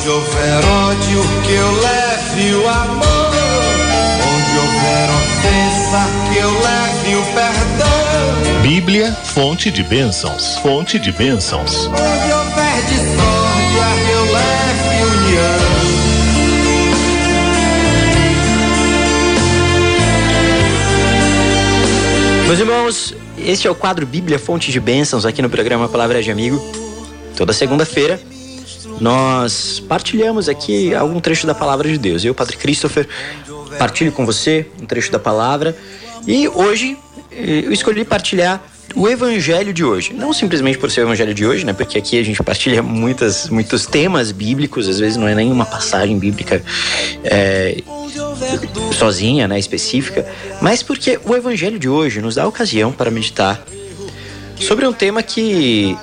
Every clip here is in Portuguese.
Onde houver ódio, que eu leve o amor. Onde houver ofensa, que eu leve o perdão. Bíblia, fonte de bênçãos. Fonte de bênçãos. Onde houver discórdia, que eu leve união. Meus irmãos, este é o quadro Bíblia Fonte de Bênçãos aqui no programa Palavra de Amigo. Toda segunda-feira nós partilhamos aqui algum trecho da palavra de Deus. Eu, Padre Christopher, partilho com você um trecho da palavra e hoje eh, eu escolhi partilhar o evangelho de hoje. Não simplesmente por ser o evangelho de hoje, né? Porque aqui a gente partilha muitas, muitos temas bíblicos, às vezes não é nenhuma passagem bíblica é, sozinha, né? Específica, mas porque o evangelho de hoje nos dá a ocasião para meditar sobre um tema que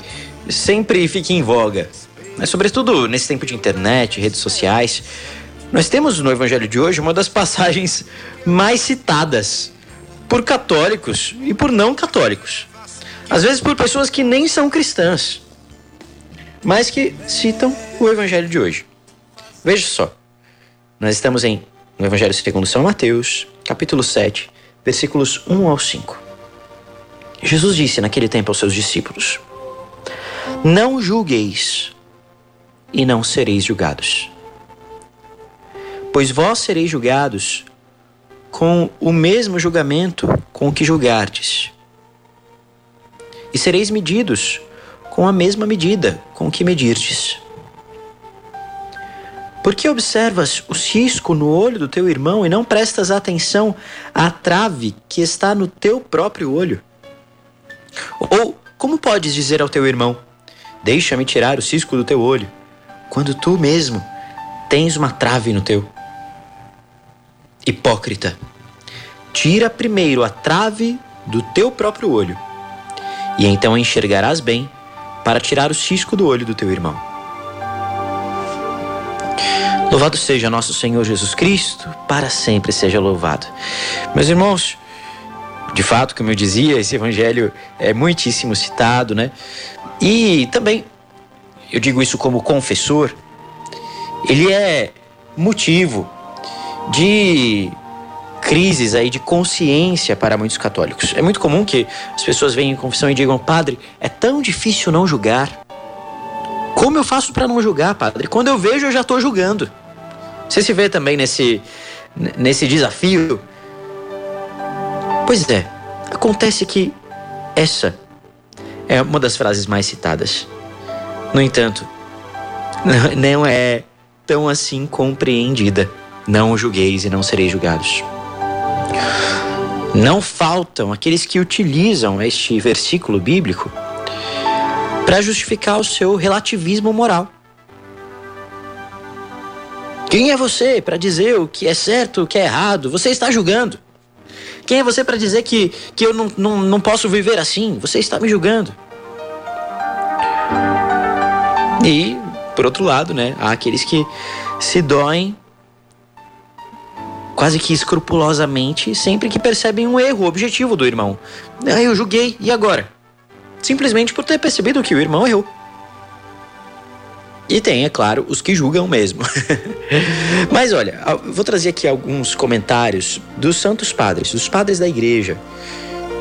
sempre fica em voga, mas sobretudo nesse tempo de internet, redes sociais. Nós temos no evangelho de hoje uma das passagens mais citadas por católicos e por não católicos. Às vezes por pessoas que nem são cristãs, mas que citam o evangelho de hoje. Veja só. Nós estamos em no Evangelho segundo São Mateus, capítulo 7, versículos 1 ao 5. Jesus disse naquele tempo aos seus discípulos: Não julgueis e não sereis julgados. Pois vós sereis julgados com o mesmo julgamento com o que julgardes. E sereis medidos com a mesma medida com que medirdes. Por que observas o cisco no olho do teu irmão e não prestas atenção à trave que está no teu próprio olho? Ou como podes dizer ao teu irmão: Deixa-me tirar o cisco do teu olho, quando tu mesmo tens uma trave no teu? Hipócrita, tira primeiro a trave do teu próprio olho, e então enxergarás bem para tirar o cisco do olho do teu irmão. Louvado seja nosso Senhor Jesus Cristo, para sempre seja louvado. Meus irmãos, de fato, como eu dizia, esse evangelho é muitíssimo citado, né? E também, eu digo isso como confessor, ele é motivo de crises aí de consciência para muitos católicos. É muito comum que as pessoas venham em confissão e digam: "Padre, é tão difícil não julgar". Como eu faço para não julgar, padre? Quando eu vejo, eu já estou julgando. Você se vê também nesse, nesse desafio? Pois é, acontece que essa é uma das frases mais citadas. No entanto, não é tão assim compreendida. Não julgueis e não sereis julgados. Não faltam aqueles que utilizam este versículo bíblico para justificar o seu relativismo moral. Quem é você para dizer o que é certo, o que é errado? Você está julgando. Quem é você para dizer que, que eu não, não, não posso viver assim? Você está me julgando. E, por outro lado, né, há aqueles que se doem quase que escrupulosamente sempre que percebem um erro objetivo do irmão. Ah, eu julguei, e agora? simplesmente por ter percebido que o irmão errou. E tem, é claro, os que julgam mesmo. Mas olha, vou trazer aqui alguns comentários dos santos padres, dos padres da igreja,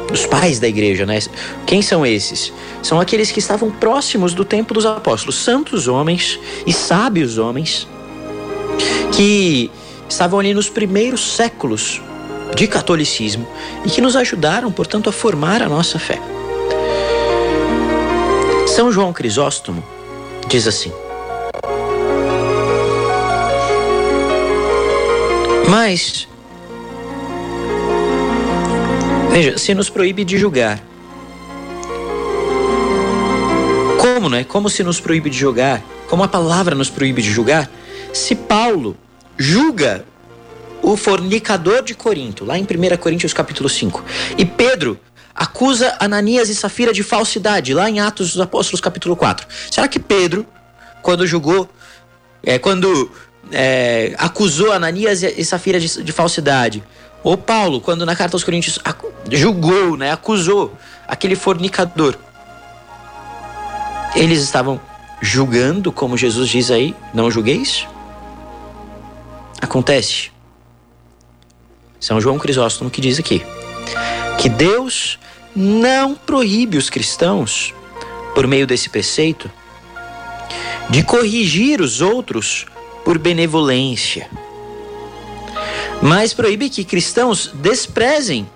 dos pais da igreja, né? Quem são esses? São aqueles que estavam próximos do tempo dos apóstolos, santos homens e sábios homens que estavam ali nos primeiros séculos de catolicismo e que nos ajudaram, portanto, a formar a nossa fé. São João Crisóstomo diz assim: Mas, veja, se nos proíbe de julgar. Como, né? Como se nos proíbe de julgar? Como a palavra nos proíbe de julgar? Se Paulo julga o fornicador de Corinto, lá em 1 Coríntios capítulo 5, e Pedro acusa Ananias e Safira de falsidade, lá em Atos dos Apóstolos, capítulo 4. Será que Pedro, quando julgou, é, quando é, acusou Ananias e Safira de, de, falsidade, ou Paulo, quando na carta aos Coríntios julgou, né, acusou aquele fornicador, eles estavam julgando, como Jesus diz aí, não julgueis? Acontece. São João Crisóstomo que diz aqui que Deus não proíbe os cristãos, por meio desse preceito, de corrigir os outros por benevolência, mas proíbe que cristãos desprezem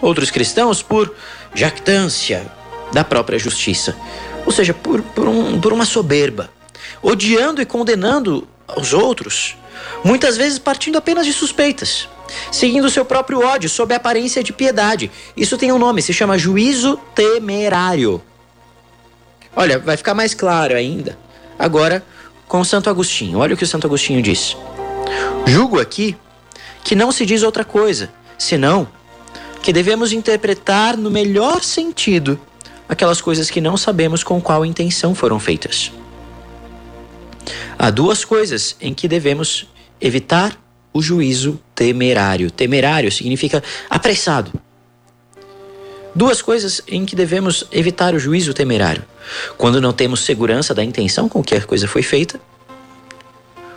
outros cristãos por jactância da própria justiça, ou seja, por, por, um, por uma soberba, odiando e condenando os outros, muitas vezes partindo apenas de suspeitas seguindo seu próprio ódio sob a aparência de piedade. Isso tem um nome, se chama juízo temerário. Olha, vai ficar mais claro ainda agora com Santo Agostinho. Olha o que o Santo Agostinho diz. Julgo aqui que não se diz outra coisa, senão que devemos interpretar no melhor sentido aquelas coisas que não sabemos com qual intenção foram feitas. Há duas coisas em que devemos evitar o juízo temerário. Temerário significa apressado. Duas coisas em que devemos evitar o juízo temerário: quando não temos segurança da intenção com que a coisa foi feita,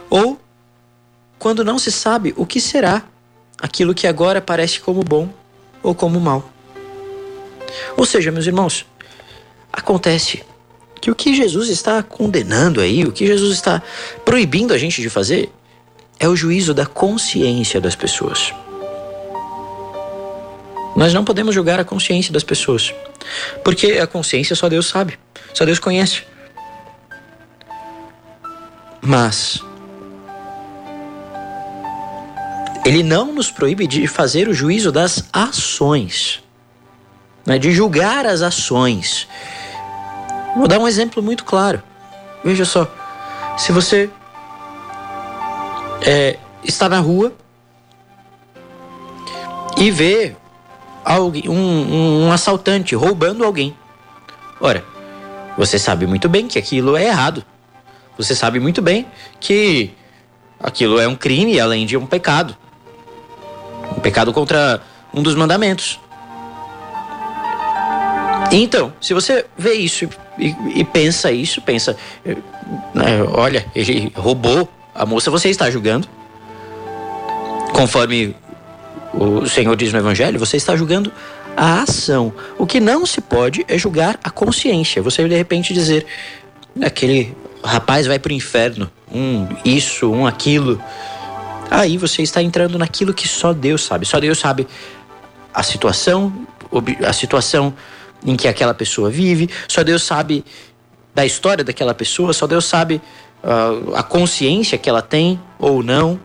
ou quando não se sabe o que será aquilo que agora parece como bom ou como mal. Ou seja, meus irmãos, acontece que o que Jesus está condenando aí, o que Jesus está proibindo a gente de fazer, é o juízo da consciência das pessoas. Nós não podemos julgar a consciência das pessoas, porque a consciência só Deus sabe, só Deus conhece. Mas ele não nos proíbe de fazer o juízo das ações, né, de julgar as ações. Vou dar um exemplo muito claro. Veja só, se você é, está na rua e vê alguém, um, um assaltante roubando alguém. Ora, você sabe muito bem que aquilo é errado. Você sabe muito bem que aquilo é um crime além de um pecado. Pecado contra um dos mandamentos. Então, se você vê isso e, e pensa isso, pensa, né, olha, ele roubou a moça você está julgando. Conforme o Senhor diz no Evangelho, você está julgando a ação. O que não se pode é julgar a consciência. Você de repente dizer, aquele rapaz vai para o inferno, um isso, um aquilo. Aí você está entrando naquilo que só Deus sabe. Só Deus sabe a situação, a situação em que aquela pessoa vive. Só Deus sabe da história daquela pessoa. Só Deus sabe uh, a consciência que ela tem ou não.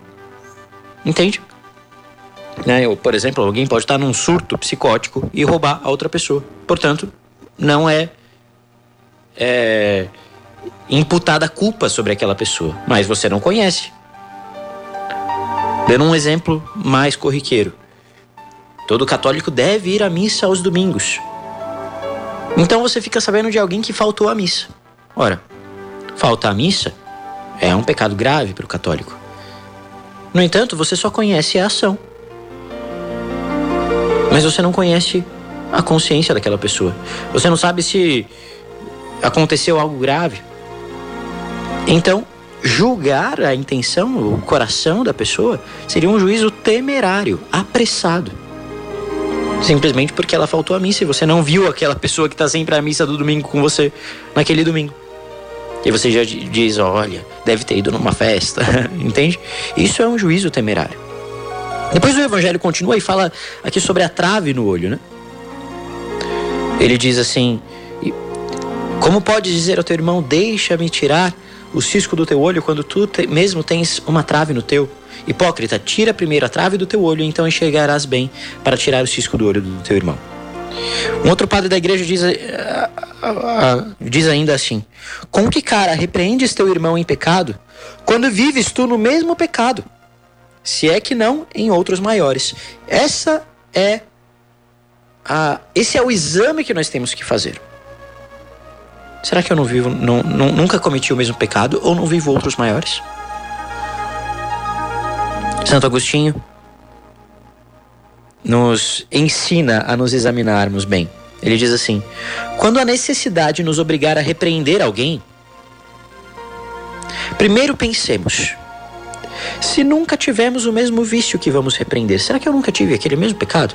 Entende? Né? Ou, por exemplo, alguém pode estar num surto psicótico e roubar a outra pessoa. Portanto, não é, é imputada culpa sobre aquela pessoa, mas você não conhece. Dando um exemplo mais corriqueiro. Todo católico deve ir à missa aos domingos. Então você fica sabendo de alguém que faltou à missa. Ora, falta à missa é um pecado grave para o católico. No entanto, você só conhece a ação. Mas você não conhece a consciência daquela pessoa. Você não sabe se aconteceu algo grave. Então, julgar a intenção, o coração da pessoa, seria um juízo temerário, apressado. Simplesmente porque ela faltou à missa e você não viu aquela pessoa que está sempre à missa do domingo com você naquele domingo. E você já diz, olha, deve ter ido numa festa, entende? Isso é um juízo temerário. Depois o evangelho continua e fala aqui sobre a trave no olho, né? Ele diz assim: Como pode dizer ao teu irmão, deixa-me tirar o cisco do teu olho quando tu te, mesmo tens uma trave no teu? Hipócrita, tira primeiro a trave do teu olho, então enxergarás bem para tirar o cisco do olho do teu irmão. Um outro padre da igreja diz, uh, uh, uh, diz ainda assim: Com que cara repreendes teu irmão em pecado, quando vives tu no mesmo pecado? Se é que não em outros maiores. Essa é a, esse é o exame que nós temos que fazer. Será que eu não vivo, não, não, nunca cometi o mesmo pecado ou não vivo outros maiores? Santo Agostinho nos ensina a nos examinarmos bem. Ele diz assim: quando a necessidade nos obrigar a repreender alguém, Primeiro pensemos. Se nunca tivemos o mesmo vício que vamos repreender, será que eu nunca tive aquele mesmo pecado?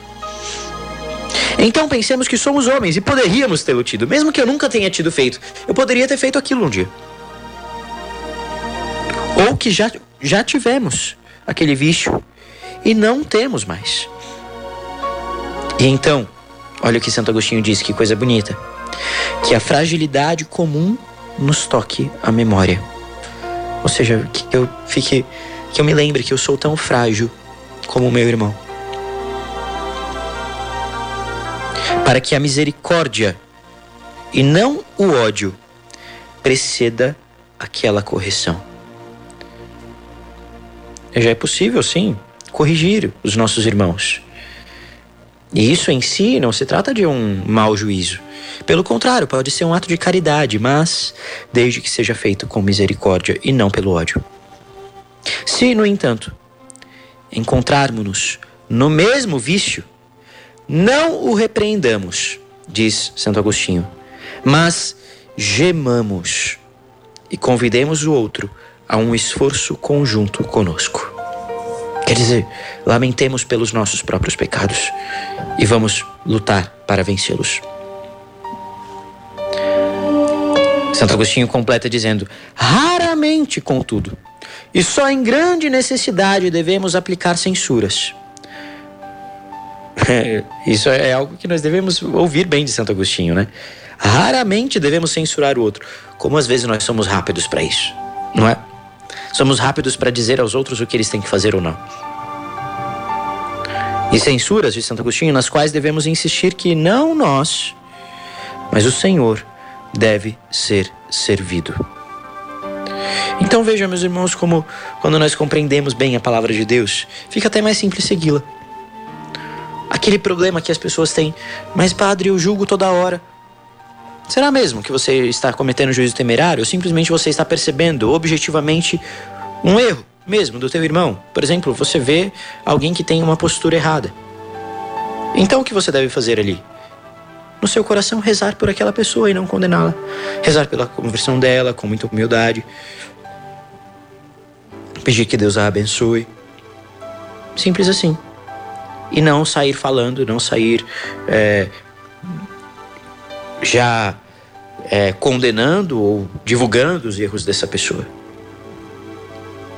Então pensemos que somos homens e poderíamos tê-lo tido, mesmo que eu nunca tenha tido feito. Eu poderia ter feito aquilo um dia. Ou que já, já tivemos aquele vício e não temos mais. E então, olha o que Santo Agostinho diz, que coisa bonita. Que a fragilidade comum nos toque a memória. Ou seja, que eu fique, que eu me lembre que eu sou tão frágil como o meu irmão. Para que a misericórdia e não o ódio preceda aquela correção. Já é possível, sim, corrigir os nossos irmãos. E isso em si não se trata de um mau juízo. Pelo contrário, pode ser um ato de caridade, mas desde que seja feito com misericórdia e não pelo ódio. Se, no entanto, encontrarmos-nos no mesmo vício, não o repreendamos, diz Santo Agostinho, mas gemamos e convidemos o outro a um esforço conjunto conosco. Quer dizer, lamentemos pelos nossos próprios pecados e vamos lutar para vencê-los. Santo Agostinho completa dizendo: raramente, contudo, e só em grande necessidade devemos aplicar censuras. Isso é algo que nós devemos ouvir bem de Santo Agostinho, né? Raramente devemos censurar o outro, como às vezes nós somos rápidos para isso, não é? Somos rápidos para dizer aos outros o que eles têm que fazer ou não. E censuras de Santo Agostinho nas quais devemos insistir que não nós, mas o Senhor deve ser servido. Então veja, meus irmãos, como quando nós compreendemos bem a palavra de Deus, fica até mais simples segui-la. Aquele problema que as pessoas têm, mas padre, eu julgo toda hora. Será mesmo que você está cometendo juízo temerário ou simplesmente você está percebendo objetivamente um erro mesmo do teu irmão? Por exemplo, você vê alguém que tem uma postura errada. Então o que você deve fazer ali? No seu coração rezar por aquela pessoa e não condená-la. Rezar pela conversão dela com muita humildade. Pedir que Deus a abençoe. Simples assim. E não sair falando, não sair é, já é, condenando ou divulgando os erros dessa pessoa.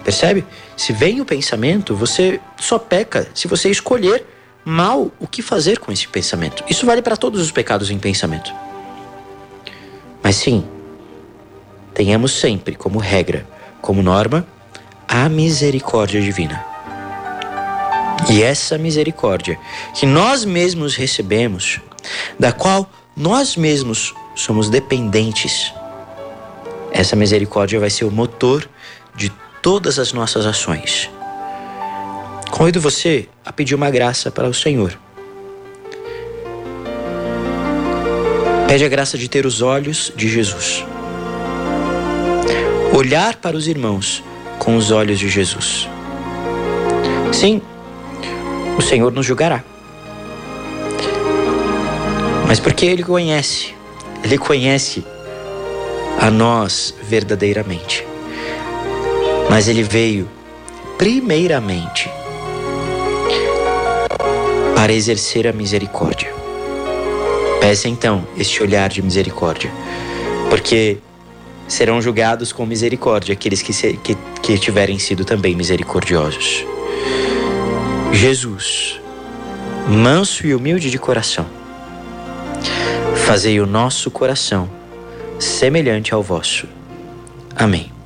Percebe? Se vem o pensamento, você só peca se você escolher mal o que fazer com esse pensamento. Isso vale para todos os pecados em pensamento. Mas sim, tenhamos sempre como regra, como norma, a misericórdia divina. E essa misericórdia que nós mesmos recebemos, da qual nós mesmos somos dependentes, essa misericórdia vai ser o motor de todas as nossas ações. Convido você a pedir uma graça para o Senhor. Pede a graça de ter os olhos de Jesus. Olhar para os irmãos com os olhos de Jesus. Sim, o Senhor nos julgará. Mas porque Ele conhece, Ele conhece a nós verdadeiramente. Mas Ele veio, primeiramente, para exercer a misericórdia. Peça então este olhar de misericórdia, porque serão julgados com misericórdia aqueles que, se, que, que tiverem sido também misericordiosos. Jesus, manso e humilde de coração, fazei o nosso coração semelhante ao vosso. Amém.